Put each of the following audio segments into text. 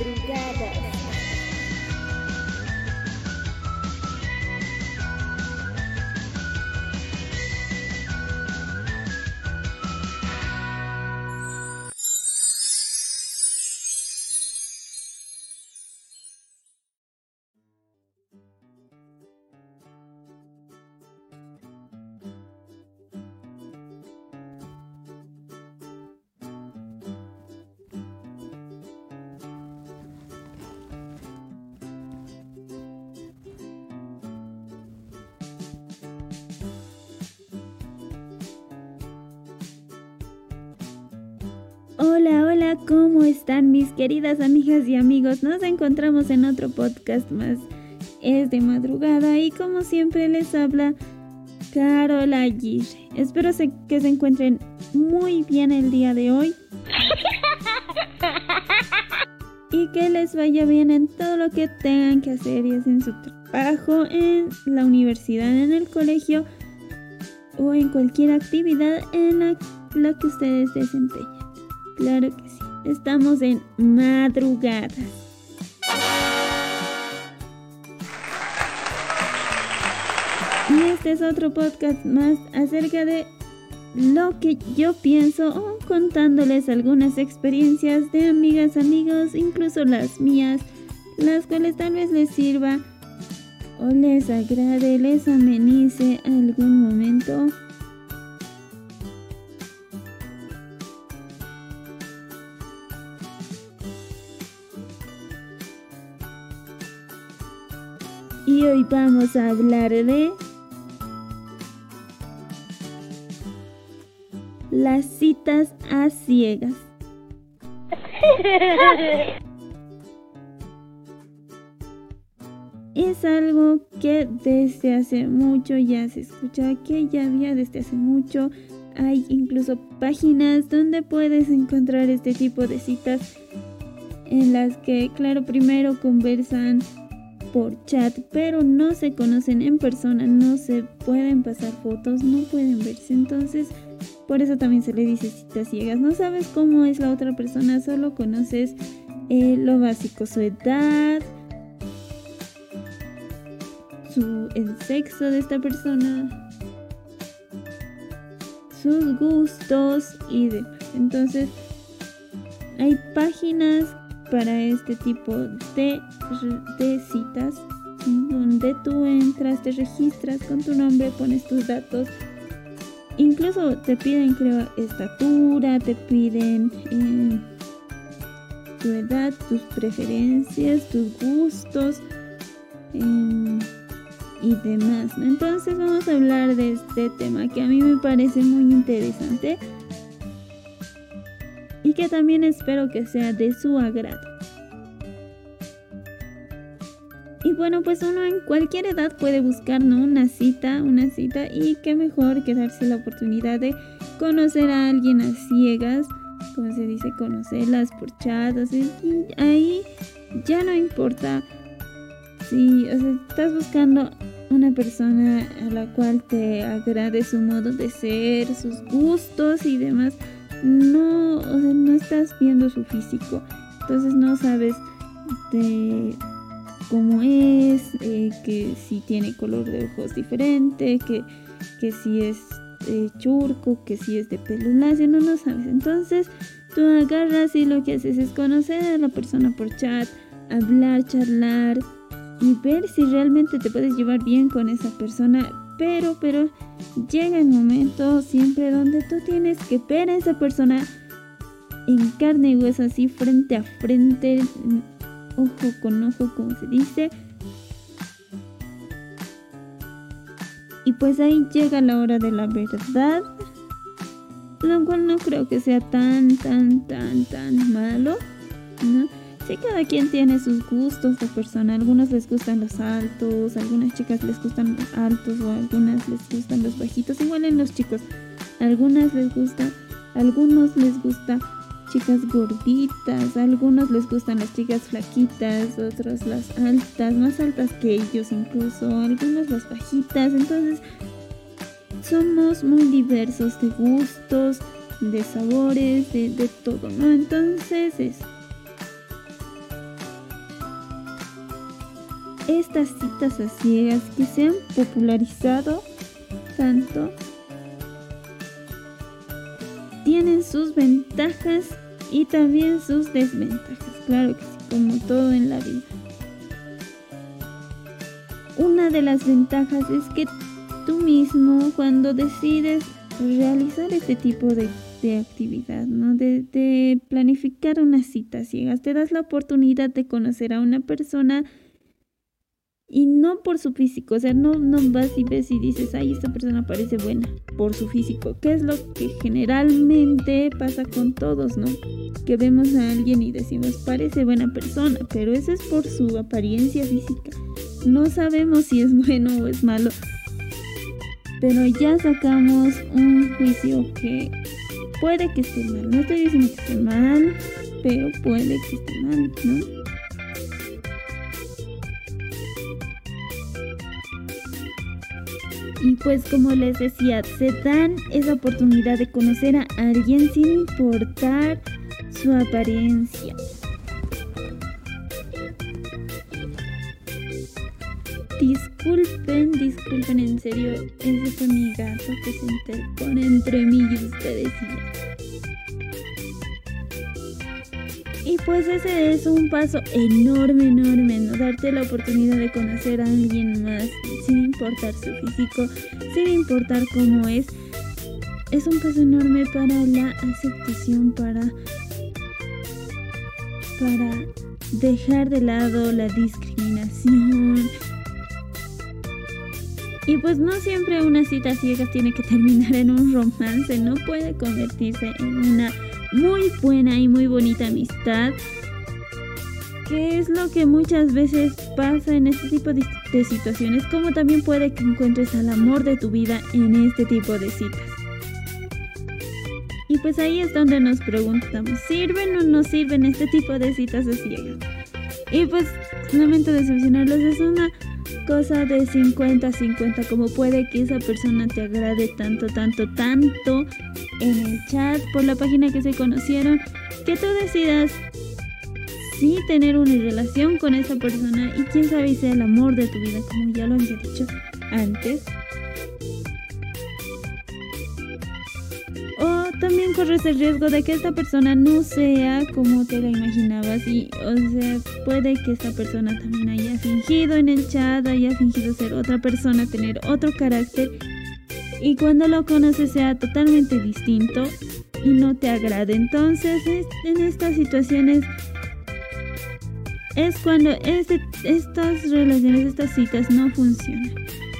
Madrugadas. Hola, hola, ¿cómo están mis queridas amigas y amigos? Nos encontramos en otro podcast más. Es de madrugada y como siempre les habla Carola Aguirre. Espero que se encuentren muy bien el día de hoy. Y que les vaya bien en todo lo que tengan que hacer, y en su trabajo, en la universidad, en el colegio o en cualquier actividad en la que ustedes desempeñen. Claro que sí. Estamos en madrugada. Y este es otro podcast más acerca de lo que yo pienso o contándoles algunas experiencias de amigas, amigos, incluso las mías, las cuales tal vez les sirva o les agrade, les amenice algún momento y hoy vamos a hablar de las citas a ciegas. Es algo que desde hace mucho ya se escucha, que ya había desde hace mucho. Hay incluso páginas donde puedes encontrar este tipo de citas en las que, claro, primero conversan por chat, pero no se conocen en persona, no se pueden pasar fotos, no pueden verse. Entonces, por eso también se le dice citas ciegas. No sabes cómo es la otra persona, solo conoces eh, lo básico, su edad, su, el sexo de esta persona, sus gustos y demás. Entonces, hay páginas para este tipo de, citas donde tú entras, te registras con tu nombre, pones tus datos. Incluso te piden, creo, estatura, te piden eh, tu edad, tus preferencias, tus gustos em, y demás. Entonces vamos a hablar de este tema que a mí me parece muy interesante y que también espero que sea de su agrado. Y bueno, pues uno en cualquier edad puede buscar una cita, una cita y qué mejor que darse la oportunidad de conocer a alguien a ciegas, como se dice, conocerlas por chat, y ahí ya no importa si estás buscando una persona a la cual te agrade su modo de ser, sus gustos y demás, no, o sea, no estás viendo su físico, entonces no sabes de cómo es, eh, que si tiene color de ojos diferente, que, que si es eh, churco, que si es de pelo lacio, no lo sabes. Entonces tú agarras y lo que haces es conocer a la persona por chat, hablar, charlar y ver si realmente te puedes llevar bien con esa persona. Pero, pero llega el momento siempre donde tú tienes que ver a esa persona en carne y hueso, así frente a frente, ojo con ojo, como se dice. Y pues ahí llega la hora de la verdad, lo cual no creo que sea tan, tan, tan, tan malo, ¿no? Sí, cada quien tiene sus gustos de persona. Algunos les gustan los altos, algunas chicas les gustan los altos o algunas les gustan los bajitos. Igual en los chicos, algunas les gusta, algunos les gusta chicas gorditas, algunos les gustan las chicas flaquitas, otros las altas, más altas que ellos incluso, algunos las bajitas, entonces somos muy diversos de gustos, de sabores, de, todo, ¿no? Entonces es... estas citas a ciegas que se han popularizado tanto tienen sus ventajas y también sus desventajas, claro que sí, como todo en la vida. Una de las ventajas es que tú mismo cuando decides realizar este tipo de, actividad, ¿no? De, de planificar una cita ciegas, te das la oportunidad de conocer a una persona y no por su físico, o sea, no, no vas y ves y dices, ay, esta persona parece buena por su físico, que es lo que generalmente pasa con todos, ¿no? Que vemos a alguien y decimos, parece buena persona, pero eso es por su apariencia física. No sabemos si es bueno o es malo, pero ya sacamos un juicio que puede que esté mal. No estoy diciendo que esté mal, pero puede que esté mal, ¿no? Y pues como les decía, se dan esa oportunidad de conocer a alguien sin importar su apariencia. Disculpen, disculpen en serio, ese fue mi gato que se interpone entre mí y ustedes y pues ese es un paso enorme, enorme, ¿no? Darte la oportunidad de conocer a alguien más importar su físico, sin importar cómo es. Es un paso enorme para la aceptación, para, para dejar de lado la discriminación. Y pues no siempre una cita ciega tiene que terminar en un romance, no puede convertirse en una muy buena y muy bonita amistad que es lo que muchas veces pasa en este tipo de, situaciones, como también puede que encuentres al amor de tu vida en este tipo de citas. Y pues ahí es donde nos preguntamos, ¿sirven o no sirven este tipo de citas de ciegas? Y pues, lamento decepcionarlos, es una cosa de 50-50, como puede que esa persona te agrade tanto, tanto, tanto en el chat por la página que se conocieron, que tú decidas sí tener una relación con esa persona y quién sabe si sea el amor de tu vida, como ya lo había dicho antes. O también corres el riesgo de que esta persona no sea como te la imaginabas y, o sea, puede que esta persona también haya fingido en el chat, haya fingido ser otra persona, tener otro carácter y cuando lo conoces sea totalmente distinto y no te agrade. Entonces, en estas situaciones es cuando estas relaciones, estas citas no funcionan.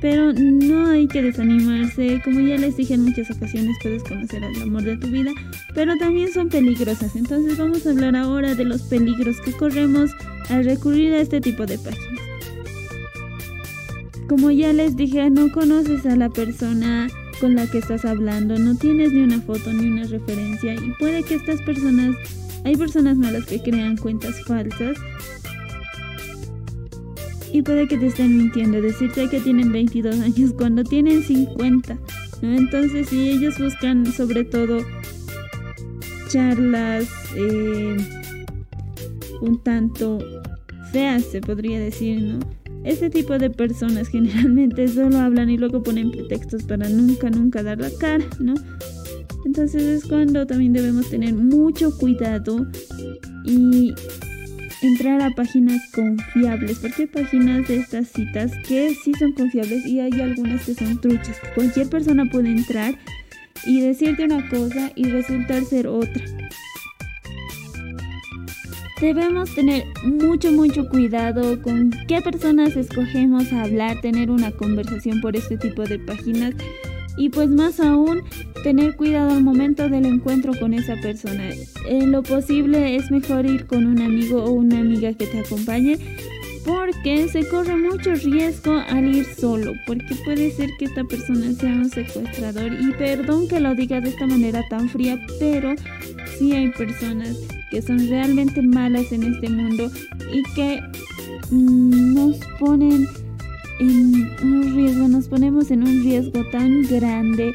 Pero no hay que desanimarse, como ya les dije en muchas ocasiones puedes conocer al amor de tu vida, pero también son peligrosas. Entonces vamos a hablar ahora de los peligros que corremos al recurrir a este tipo de páginas. Como ya les dije, no conoces a la persona con la que estás hablando, no tienes ni una foto ni una referencia y puede que estas personas, hay personas malas que crean cuentas falsas y puede que te estén mintiendo, decirte que tienen 22 años cuando tienen 50. Entonces, si ellos buscan sobre todo charlas eh, un tanto feas, se podría decir, ¿no? Este tipo de personas generalmente solo hablan y luego ponen pretextos para nunca, nunca dar la cara, ¿no? Entonces es cuando también debemos tener mucho cuidado y entrar a páginas confiables, porque hay páginas de estas citas que sí son confiables y hay algunas que son truchas, cualquier persona puede entrar y decirte una cosa y resultar ser otra. Debemos tener mucho, mucho cuidado con qué personas escogemos a hablar, tener una conversación por este tipo de páginas y pues más aún tener cuidado al momento del encuentro con esa persona. En lo posible es mejor ir con un amigo o una amiga que te acompañe porque se corre mucho riesgo al ir solo, porque puede ser que esta persona sea un secuestrador y perdón que lo diga de esta manera tan fría, pero sí hay personas que son realmente malas en este mundo y que nos ponen en un riesgo, nos ponemos en un riesgo tan grande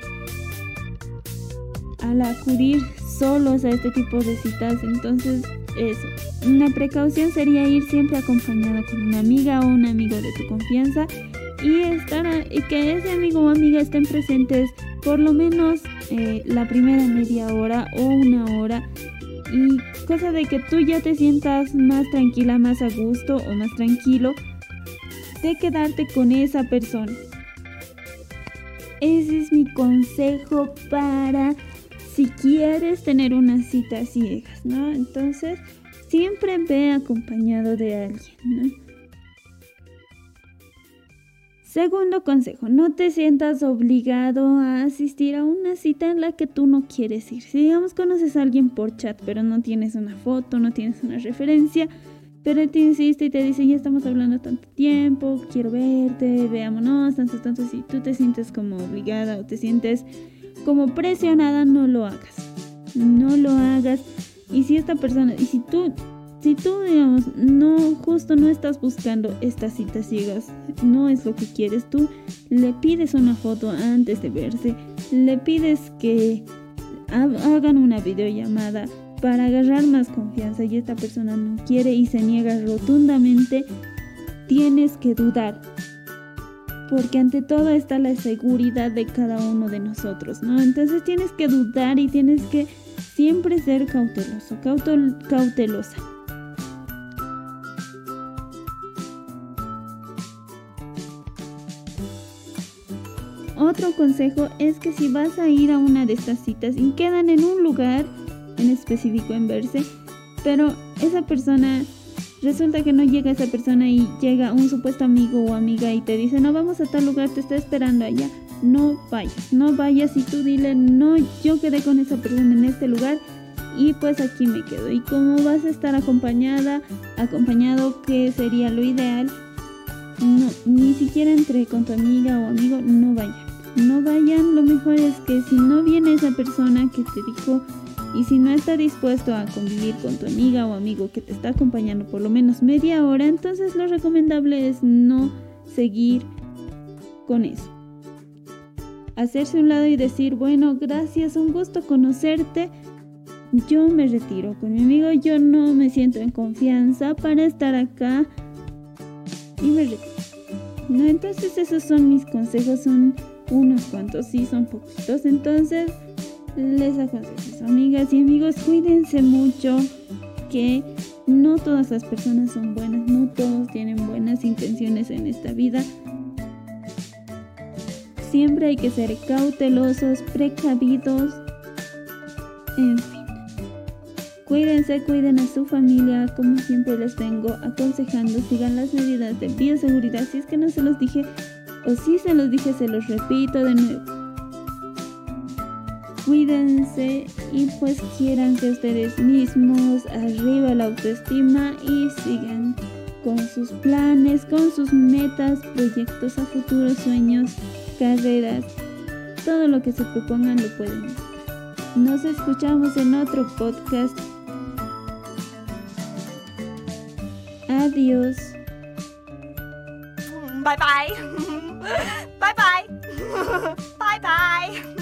al acudir solos a este tipo de citas. Entonces eso. Una precaución sería ir siempre acompañada con una amiga o un amigo de tu confianza y estar y que ese amigo o amiga estén presentes por lo menos eh, la primera media hora o una hora y cosa de que tú ya te sientas más tranquila, más a gusto o más tranquilo de quedarte con esa persona. Ese es mi consejo para si quieres tener una cita ciegas, ¿no? Entonces, siempre ve acompañado de alguien, ¿no? Segundo consejo, no te sientas obligado a asistir a una cita en la que tú no quieres ir. Si digamos conoces a alguien por chat, pero no tienes una foto, no tienes una referencia, pero él te insiste y te dice, ya estamos hablando tanto tiempo, quiero verte, veámonos, tanto, tanto, si tú te sientes como obligada o te sientes como presionada, no lo hagas. No lo hagas. Y si esta persona, y si tú, si tú, digamos, no, justo no estás buscando estas citas ciegas, no es lo que quieres, tú le pides una foto antes de verse, le pides que hagan una videollamada para agarrar más confianza y esta persona no quiere y se niega rotundamente, tienes que dudar porque ante todo está la seguridad de cada uno de nosotros, ¿no? Entonces tienes que dudar y tienes que siempre ser cauteloso, cautelosa. Otro consejo es que si vas a ir a una de estas citas y quedan en un lugar en específico en verse, pero esa persona resulta que no llega esa persona y llega un supuesto amigo o amiga y te dice, no vamos a tal lugar, te está esperando allá. No vayas, no vayas y tú dile, no, yo quedé con esa persona en este lugar y pues aquí me quedo. Y como vas a estar acompañada, acompañado, que sería lo ideal, no, ni siquiera entre con tu amiga o amigo, no vayan. No vayan, lo mejor es que si no viene esa persona que te dijo y si no está dispuesto a convivir con tu amiga o amigo que te está acompañando por lo menos media hora, entonces lo recomendable es no seguir con eso. Hacerse un lado y decir, bueno, gracias, un gusto conocerte. Yo me retiro con mi amigo, yo no me siento en confianza para estar acá y me retiro. No, entonces esos son mis consejos, son unos cuantos, sí, son poquitos. Entonces, les aconsejo, amigas y amigos, cuídense mucho, que no todas las personas son buenas, no todos tienen buenas intenciones en esta vida. Siempre hay que ser cautelosos, precavidos, en fin. Cuídense, cuiden a su familia, como siempre les vengo aconsejando, sigan las medidas de bioseguridad. Si es que no se los dije, o si se los dije, se los repito de nuevo cuídense y pues quieran que ustedes mismos arriba la autoestima y sigan con sus planes, con sus metas, proyectos a futuro, sueños, carreras, todo lo que se propongan lo pueden. Nos escuchamos en otro podcast. Adiós. Bye bye. bye bye. bye bye.